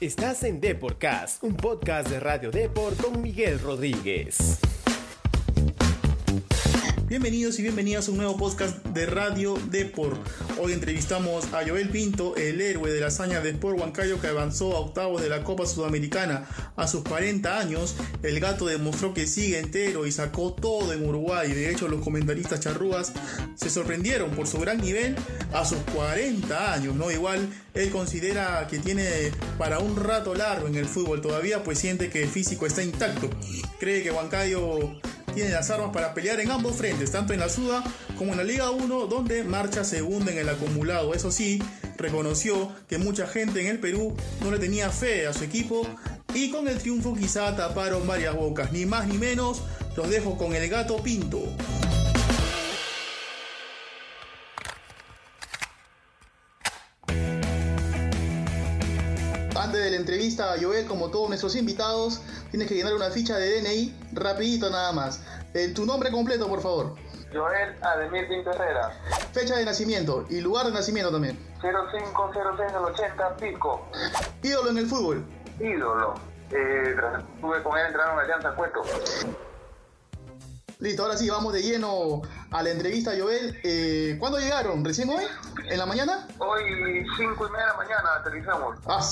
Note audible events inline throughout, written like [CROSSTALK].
Estás en Deporcast, un podcast de Radio Deport con Miguel Rodríguez. Bienvenidos y bienvenidas a un nuevo podcast de Radio Deport. Hoy entrevistamos a Joel Pinto, el héroe de la hazaña de Sport Huancayo que avanzó a octavos de la Copa Sudamericana. A sus 40 años, el gato demostró que sigue entero y sacó todo en Uruguay. De hecho, los comentaristas charrúas se sorprendieron por su gran nivel a sus 40 años, ¿no? Igual él considera que tiene para un rato largo en el fútbol todavía, pues siente que el físico está intacto. Cree que Huancayo tiene las armas para pelear en ambos frentes, tanto en la Suda como en la Liga 1, donde marcha segunda en el acumulado. Eso sí, reconoció que mucha gente en el Perú no le tenía fe a su equipo y con el triunfo quizá taparon varias bocas. Ni más ni menos, los dejo con el gato Pinto. Antes de la entrevista a Joel, como todos nuestros invitados, tienes que llenar una ficha de DNI rapidito nada más. Eh, tu nombre completo, por favor. Joel Ademir Pinto Herrera. Fecha de nacimiento y lugar de nacimiento también. 0506 del 80, Pico. Ídolo en el fútbol. Ídolo. Eh, estuve con él entrando en Alianza Cueto. Listo, ahora sí, vamos de lleno a la entrevista, Joel. Eh, ¿Cuándo llegaron? ¿Recién hoy? ¿En la mañana? Hoy, 5 y media de la mañana, aterrizamos. Ah,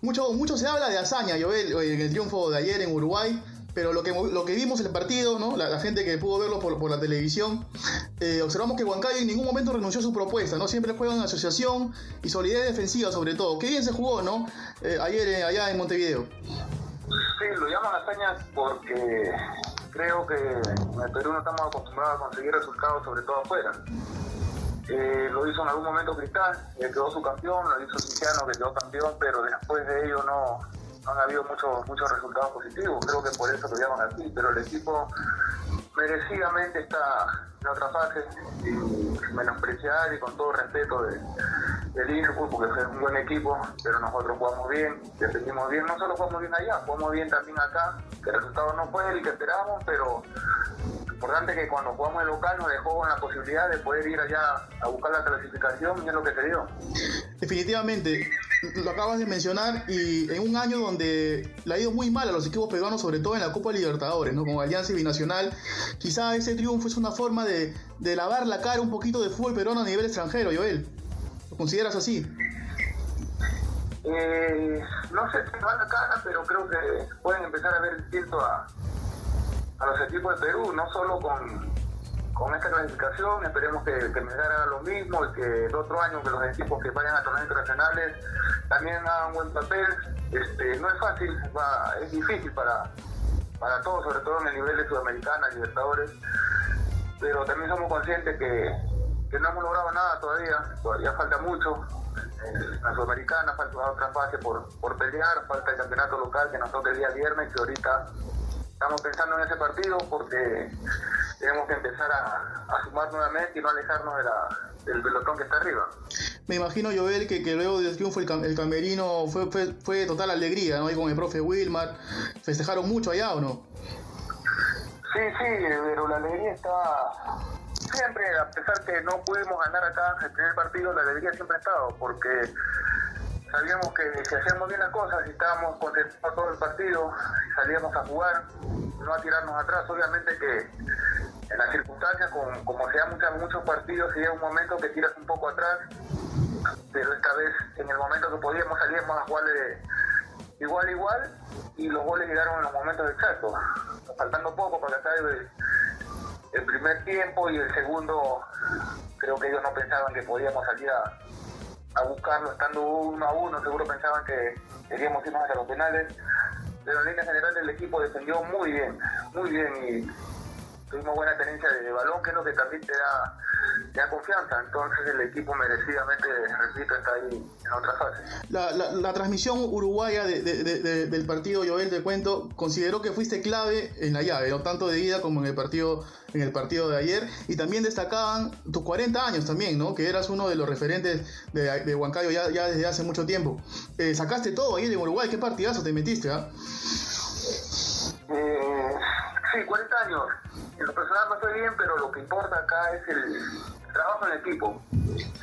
mucho, mucho se habla de hazaña, Joel, en el triunfo de ayer en Uruguay. Pero lo que, lo que vimos en el partido, ¿no? la, la gente que pudo verlo por, por la televisión, eh, observamos que Huancayo en ningún momento renunció a su propuesta, ¿no? Siempre juega en asociación y solidez defensiva sobre todo. Qué bien se jugó, ¿no? Eh, ayer eh, allá en Montevideo. Sí, lo llaman hazaña porque creo que en el Perú no estamos acostumbrados a conseguir resultados, sobre todo afuera. Eh, lo hizo en algún momento Cristal, que quedó su campeón, lo hizo Cinciano, que quedó campeón, pero después de ello no, no han habido muchos muchos resultados positivos. Creo que por eso lo llaman así, pero el equipo merecidamente está en otra fase, sin menospreciar y con todo respeto de, de Liverpool, porque es un buen equipo, pero nosotros jugamos bien, defendimos bien, no solo jugamos bien allá, jugamos bien también acá, que el resultado no fue el que esperábamos, pero importante que cuando jugamos el local nos dejó con la posibilidad de poder ir allá a buscar la clasificación y es lo que se dio. Definitivamente, lo acabas de mencionar y en un año donde le ha ido muy mal a los equipos peruanos, sobre todo en la Copa Libertadores, ¿no? Con Alianza y Binacional, quizá ese triunfo es una forma de, de lavar la cara un poquito de fútbol peruano a nivel extranjero, Joel. ¿Lo consideras así? Eh, no sé si va la cara, pero creo que pueden empezar a ver distinto a, a los equipos de Perú, no solo con, con esta clasificación, esperemos que, que Melgar haga lo mismo y que el otro año que los equipos que vayan a torneos internacionales también hagan un buen papel. Este, no es fácil, va, es difícil para, para todos, sobre todo en el nivel de Sudamericana, Libertadores, pero también somos conscientes que, que no hemos logrado nada todavía, todavía falta mucho. En la Sudamericana falta otra fase por, por pelear, falta el campeonato local que nos toca el día viernes, que ahorita estamos pensando en ese partido porque tenemos que empezar a, a sumar nuevamente y no alejarnos de la, del pelotón que está arriba. Me imagino, Joel, que, que luego del triunfo el, cam- el camerino fue, fue, fue total alegría, ¿no? Ahí con el profe Wilmar. ¿Festejaron mucho allá o no? Sí, sí, pero la alegría está siempre, a pesar que no pudimos ganar acá el primer partido, la alegría siempre ha estado, porque sabíamos que si hacíamos bien las cosas y estábamos concentrados todo el partido, salíamos a jugar, no a tirarnos atrás, obviamente que en las circunstancias, como, como se dan muchos, muchos partidos, y llega un momento que tiras un poco atrás, pero esta vez en el momento que podíamos salíamos a jugar igual igual y los goles llegaron en los momentos exactos, faltando poco para acabe el, primer tiempo y el segundo creo que ellos no pensaban que podíamos salir a, buscarlo estando uno a uno, seguro pensaban que queríamos irnos hacia los penales, pero en línea general el equipo defendió muy bien, muy bien y tuvimos buena tenencia de balón, que es lo que también te da, da confianza. Entonces el equipo merecidamente, repito, está ahí en otra fase. La, la, la transmisión uruguaya de, de, de, del partido, Joel, te cuento, consideró que fuiste clave en la llave, no tanto de ida como en el partido en el partido de ayer. Y también destacaban tus 40 años también, ¿no? Que eras uno de los referentes de, de Huancayo ya, ya desde hace mucho tiempo. Eh, sacaste todo ahí en Uruguay, qué partidazo te metiste, ¿ah? Eh, sí, 40 años. En lo personal no estoy bien, pero lo que importa acá es el trabajo en equipo.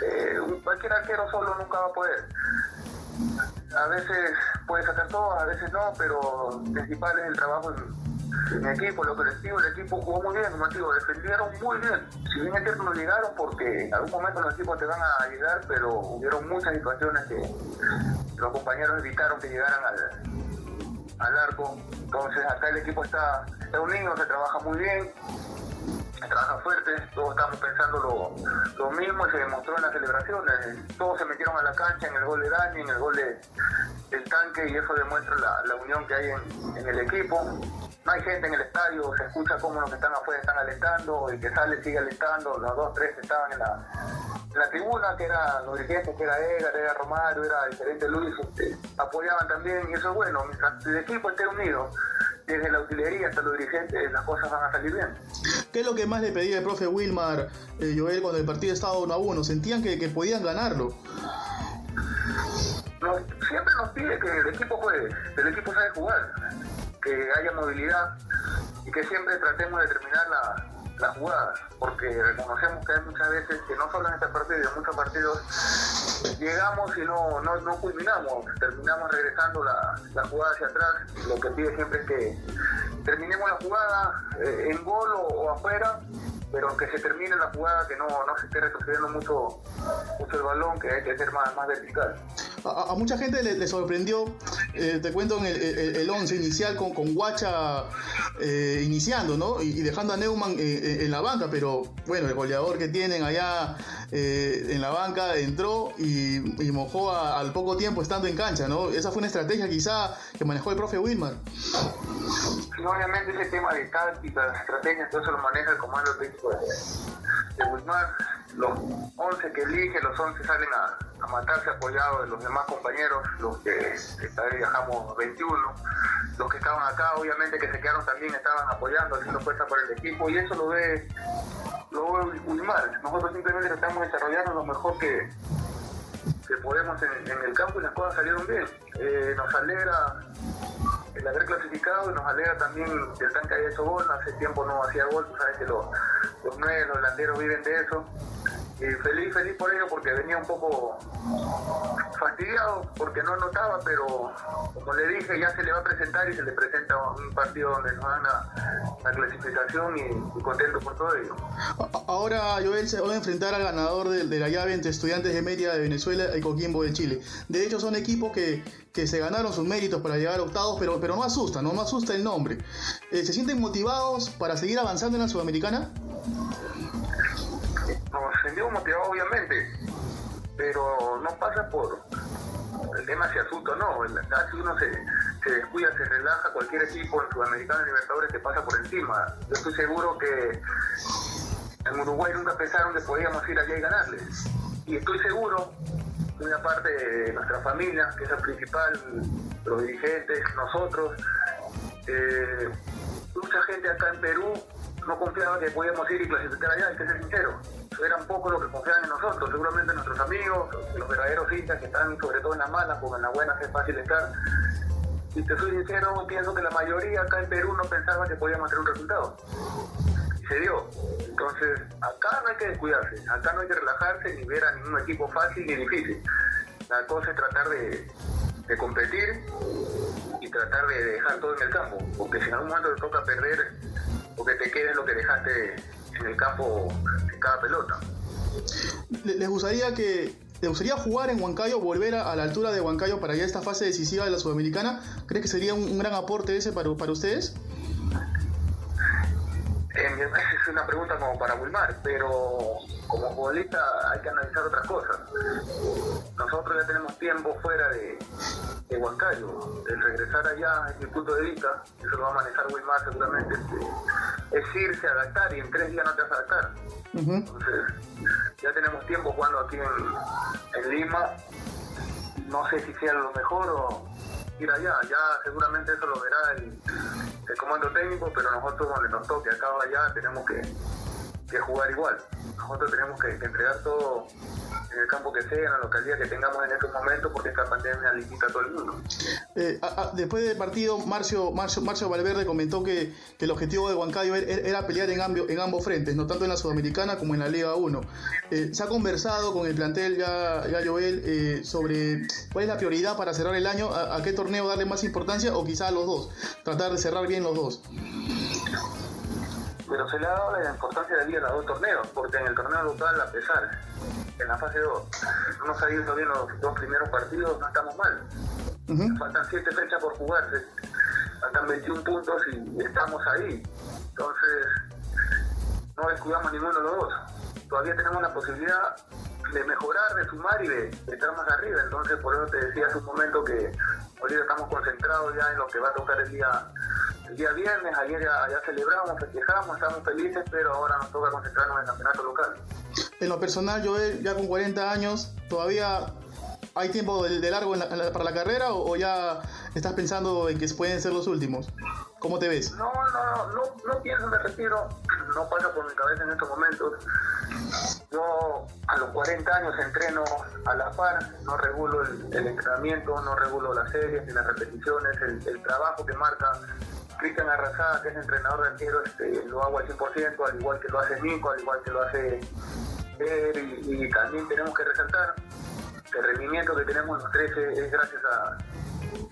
Eh, cualquier arquero solo nunca va a poder. A veces puede sacar todo, a veces no, pero principal es el trabajo en, equipo, lo colectivo, el equipo jugó muy bien, como digo, defendieron muy bien. Si bien es cierto no llegaron porque en algún momento los equipos te van a llegar, pero hubieron muchas situaciones que los compañeros evitaron que llegaran al, al arco. Entonces acá el equipo está, está unido, se trabaja muy bien trabaja fuerte, todos estamos pensando lo, mismo y se demostró en las celebraciones. Todos se metieron a la cancha en el gol de Dani, en el gol de, del tanque y eso demuestra la, la unión que hay en, en, el equipo. No hay gente en el estadio, se escucha cómo los que están afuera están alentando, el que sale sigue alentando, los dos, tres que estaban en la, en la tribuna, que eran los dirigentes, que era Edgar, era Romario, era el gerente Luis, este, apoyaban también y eso es bueno, mientras el equipo esté unido desde la utilería hasta los dirigentes, las cosas van a salir bien. ¿Qué es lo que más le pedía el profe Wilmar, eh, Joel, cuando el partido estaba 1 a 1? ¿Sentían que, que podían ganarlo? siempre nos pide que el equipo juegue, que el equipo sabe jugar, que haya movilidad y que siempre tratemos de terminar la, las jugadas, porque reconocemos que hay muchas veces que no solo en este partido, en muchos partidos llegamos y no, no, no culminamos, terminamos regresando la, la, jugada hacia atrás. Lo que pide siempre es que terminemos la jugada eh, en gol o, afuera, pero que se termine la jugada, que no, no se esté retrocediendo mucho, mucho el balón, que hay que ser más, más vertical. A, mucha gente le, sorprendió, eh, te cuento, en el, 11 inicial con, con Guacha eh, iniciando, ¿no? Y, dejando a Neumann eh, en la banca, pero bueno, el goleador que tienen allá en la banca entró y, mojó al poco tiempo estando en cancha, ¿no? Esa fue una estrategia quizá que manejó el profe Wilmar. obviamente ese tema de táctica, estrategia, todo eso lo maneja el comando técnico de, de Wilmar. Los 11 que elige, los 11 salen a a matarse apoyado de los demás compañeros, los que esta vez viajamos 21, los que estaban acá, obviamente que se quedaron también estaban apoyando, haciendo fuerza por el equipo y eso lo ve, lo ve muy. Nosotros simplemente estamos desarrollando lo mejor que, que podemos en, el campo y las cosas salieron bien. Eh, nos alegra el haber clasificado y nos alegra también el tanque haya hecho gol, hace tiempo no hacía gol, tú sabes que los, los nueve, los delanteros viven de eso y feliz, feliz por ello porque venía un poco fastidiado porque no notaba, pero como le dije, ya se le va a presentar y se le presenta un partido donde nos dan la, clasificación y, contento por todo ello. Ahora Joel se va a enfrentar al ganador de, la llave entre Estudiantes de Mérida de Venezuela y Coquimbo de Chile. De hecho son equipos que, que se ganaron sus méritos para llegar a octavos, pero, pero no asusta, no, asusta el nombre. Eh, ¿Se sienten motivados para seguir avanzando en la Sudamericana? Nos sentimos motivados obviamente, pero no pasa por el tema si asusta no. Si uno se, se descuida, se relaja, cualquier equipo en Sudamericano Libertadores te pasa por encima. Yo estoy seguro que en Uruguay nunca pensaron que podíamos ir allá y ganarles. Y estoy seguro, muy aparte de nuestra familia, que es el principal, los dirigentes, nosotros, eh, mucha gente acá en Perú no confiaba que podíamos ir y clasificar allá, hay que ser sincero. Eran pocos los que confiaban en nosotros, seguramente nuestros amigos, los verdaderos hinchas que están sobre todo en las malas, porque en las buenas es fácil estar. Y te soy sincero, pienso que la mayoría acá en Perú no pensaba que podíamos tener un resultado. Y se dio. Entonces, acá no hay que descuidarse, acá no hay que relajarse ni ver a ningún equipo fácil ni difícil. La cosa es tratar de, de competir y tratar de dejar todo en el campo, porque si en algún momento te toca perder, porque te quede lo que dejaste en el campo en cada pelota. ¿Les gustaría que ¿Les gustaría jugar en Huancayo, volver a, la altura de Huancayo para ya esta fase decisiva de la Sudamericana? ¿Cree que sería un, gran aporte ese para, para ustedes? Eh, es una pregunta como para Wilmar, pero como futbolista hay que analizar otras cosas. Nosotros ya tenemos tiempo fuera de, de Huancayo. El regresar allá, es mi punto de vista, eso lo va a manejar Wilmar seguramente, es irse a adaptar y en tres días no te vas a adaptar. Entonces, ya tenemos tiempo jugando aquí en, en Lima. No sé si sea lo mejor o ir allá. Ya seguramente eso lo verá el, el comando técnico, pero nosotros donde nos toque acá o allá tenemos que, que jugar igual. Nosotros tenemos que, entregar todo en el campo que sea, en la localidad que tengamos en estos momentos, porque esta pandemia limita a todo el mundo. Eh, después del partido, Marcio, Marcio, Marcio Valverde comentó que, que, el objetivo de Huancayo era, pelear en, en, ambos frentes, no tanto en la Sudamericana como en la Liga 1. Eh, ¿Se ha conversado con el plantel ya, ya Joel eh, sobre cuál es la prioridad para cerrar el año? ¿A, ¿A, qué torneo darle más importancia o quizá a los dos? Tratar de cerrar bien los dos pero se le ha dado la importancia de ir a los dos torneos, porque en el torneo local, a pesar, en la fase 2, no nos ha ido bien los dos primeros partidos, no estamos mal. Faltan 7 fechas por jugarse, faltan 21 puntos y estamos ahí. Entonces, no descuidamos ninguno de los dos. Todavía tenemos la posibilidad de mejorar, de sumar y de, estar más arriba. Entonces, por eso te decía hace un momento que ahorita estamos concentrados ya en lo que va a tocar el día el día viernes, ayer ya, celebramos, festejamos, estamos felices, pero ahora nos toca concentrarnos en el campeonato local. En lo personal, Joel, ya con 40 años, ¿todavía hay tiempo de, largo para la carrera o, ya estás pensando en que pueden ser los últimos? ¿Cómo te ves? No, no, no, no, pienso, me retiro, no pasa por mi cabeza en estos momentos. Yo a los 40 años entreno a la par, no regulo el, entrenamiento, no regulo las series ni las repeticiones, el, el trabajo que marca Cristian Arrasada, que es entrenador de arquero, este, lo hago al 100%, al igual que lo hace Nico, al igual que lo hace y, también tenemos que resaltar que el rendimiento que tenemos los 13 es gracias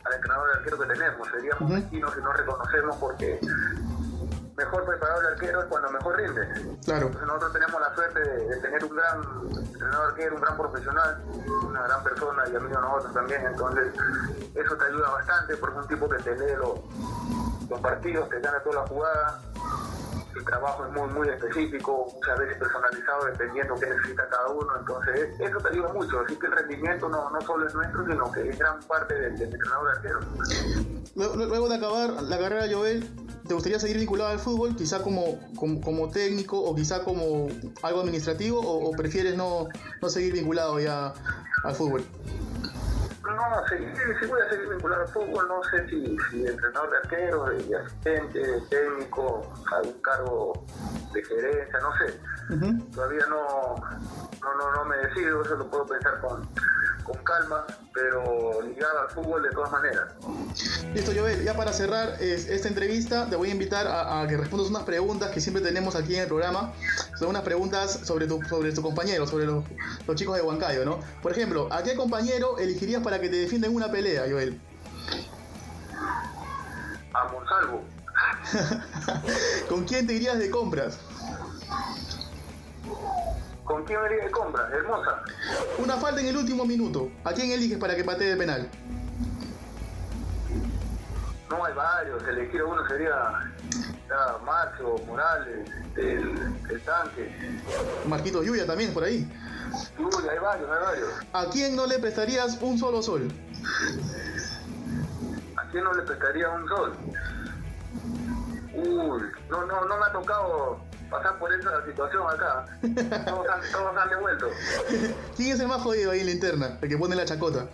al entrenador de arquero que tenemos. Seríamos mezquinos si no reconocemos porque mejor preparado el arquero es cuando mejor rinde. Claro. nosotros tenemos la suerte de, tener un gran entrenador arquero, un gran profesional, una gran persona y amigo de nosotros también. Entonces, eso te ayuda bastante porque es un tipo que te lee lo, los partidos, te gana toda la jugada, el trabajo es muy muy específico, muchas veces personalizado dependiendo qué necesita cada uno, entonces eso te ayuda mucho, así que el rendimiento no, no solo es nuestro, sino que es gran parte del, entrenador arquero. Luego de acabar la carrera Joel, ¿te gustaría seguir vinculado al fútbol, quizá como, como, técnico o quizá como algo administrativo o, o prefieres no, no seguir vinculado ya al fútbol? No, sí, sí, voy a seguir vinculado al fútbol, no sé si, si entrenador de arquero, de asistente, de técnico, algún cargo de gerencia, no sé. Todavía no, no, no, no me decido, eso lo puedo pensar con, con calma, pero ligado al fútbol de todas maneras. Listo, Joel, ya para cerrar esta entrevista, te voy a invitar a, que respondas unas preguntas que siempre tenemos aquí en el programa. Son unas preguntas sobre tu, sobre tu compañero, sobre los, chicos de Huancayo, ¿no? Por ejemplo, ¿a qué compañero elegirías para que te defienda en una pelea, Joel? A Monsalvo. [LAUGHS] ¿Con quién te irías de compras? ¿Con quién iría de compras? Hermosa. Una falta en el último minuto. ¿A quién eliges para que patee de penal? No, hay varios. Elegir uno sería ya, Macho, Morales, el, tanque. Marquito Lluvia también por ahí. Lluvia, hay varios, hay varios. ¿A quién no le prestarías un solo sol? ¿A quién no le prestaría un sol? Uy, no, no, no me ha tocado pasar por esa situación acá. Todos han, todos han devuelto. [LAUGHS] ¿Quién es el más jodido ahí en la interna? El que pone la chacota.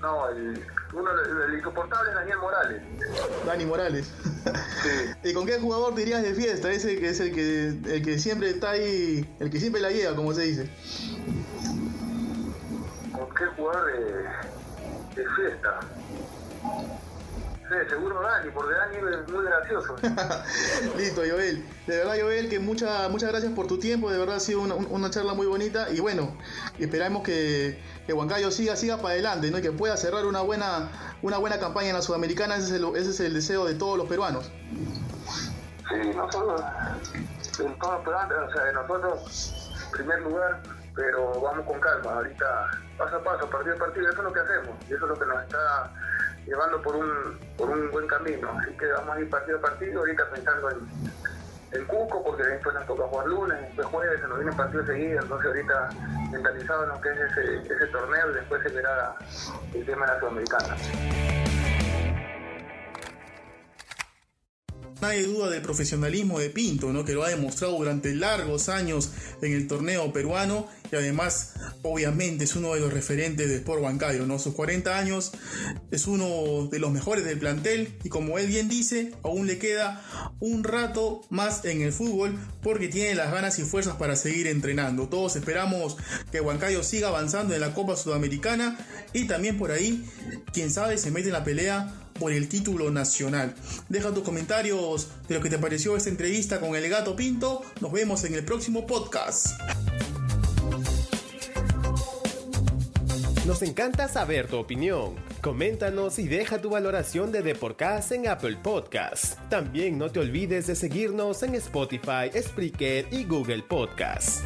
No, el, uno, el, insoportable es Daniel Morales. Dani Morales. Sí. [LAUGHS] ¿Y con qué jugador te irías de fiesta? Ese que es el que, el que siempre está ahí, el que siempre la lleva, como se dice. ¿Con qué jugador de, de fiesta? Sí, seguro Dani, porque Dani es muy gracioso. [LAUGHS] Listo, Joel. De verdad, Joel, que mucha, muchas gracias por tu tiempo. De verdad ha sido una, charla muy bonita. Y bueno, esperamos que, que Huancayo siga, siga para adelante, ¿no? Y que pueda cerrar una buena, una buena campaña en la Sudamericana. Ese es el, ese es el deseo de todos los peruanos. Sí, nosotros, en todos los peruanos, o sea, nosotros, en primer lugar, pero vamos con calma. Ahorita, paso a paso, partido a partido, eso es lo que hacemos. Y eso es lo que nos está llevando por un, por un buen camino. Así que vamos a ir partido a partido, ahorita pensando en, el Cusco, porque después nos toca jugar lunes, después jueves, se nos viene partido seguido, entonces ahorita mentalizado en lo que es ese, ese torneo y después se verá el tema de la Sudamericana. Nadie duda del profesionalismo de Pinto, ¿no? que lo ha demostrado durante largos años en el torneo peruano y además, obviamente, es uno de los referentes del Sport Huancayo. ¿no? Sus 40 años es uno de los mejores del plantel y como él bien dice, aún le queda un rato más en el fútbol porque tiene las ganas y fuerzas para seguir entrenando. Todos esperamos que Huancayo siga avanzando en la Copa Sudamericana y también por ahí, quién sabe, se mete en la pelea por el título nacional. Deja tus comentarios de lo que te pareció esta entrevista con el gato Pinto. Nos vemos en el próximo podcast. Nos encanta saber tu opinión. Coméntanos y deja tu valoración de Deporcast en Apple Podcast. También no te olvides de seguirnos en Spotify, Spreaker y Google Podcast.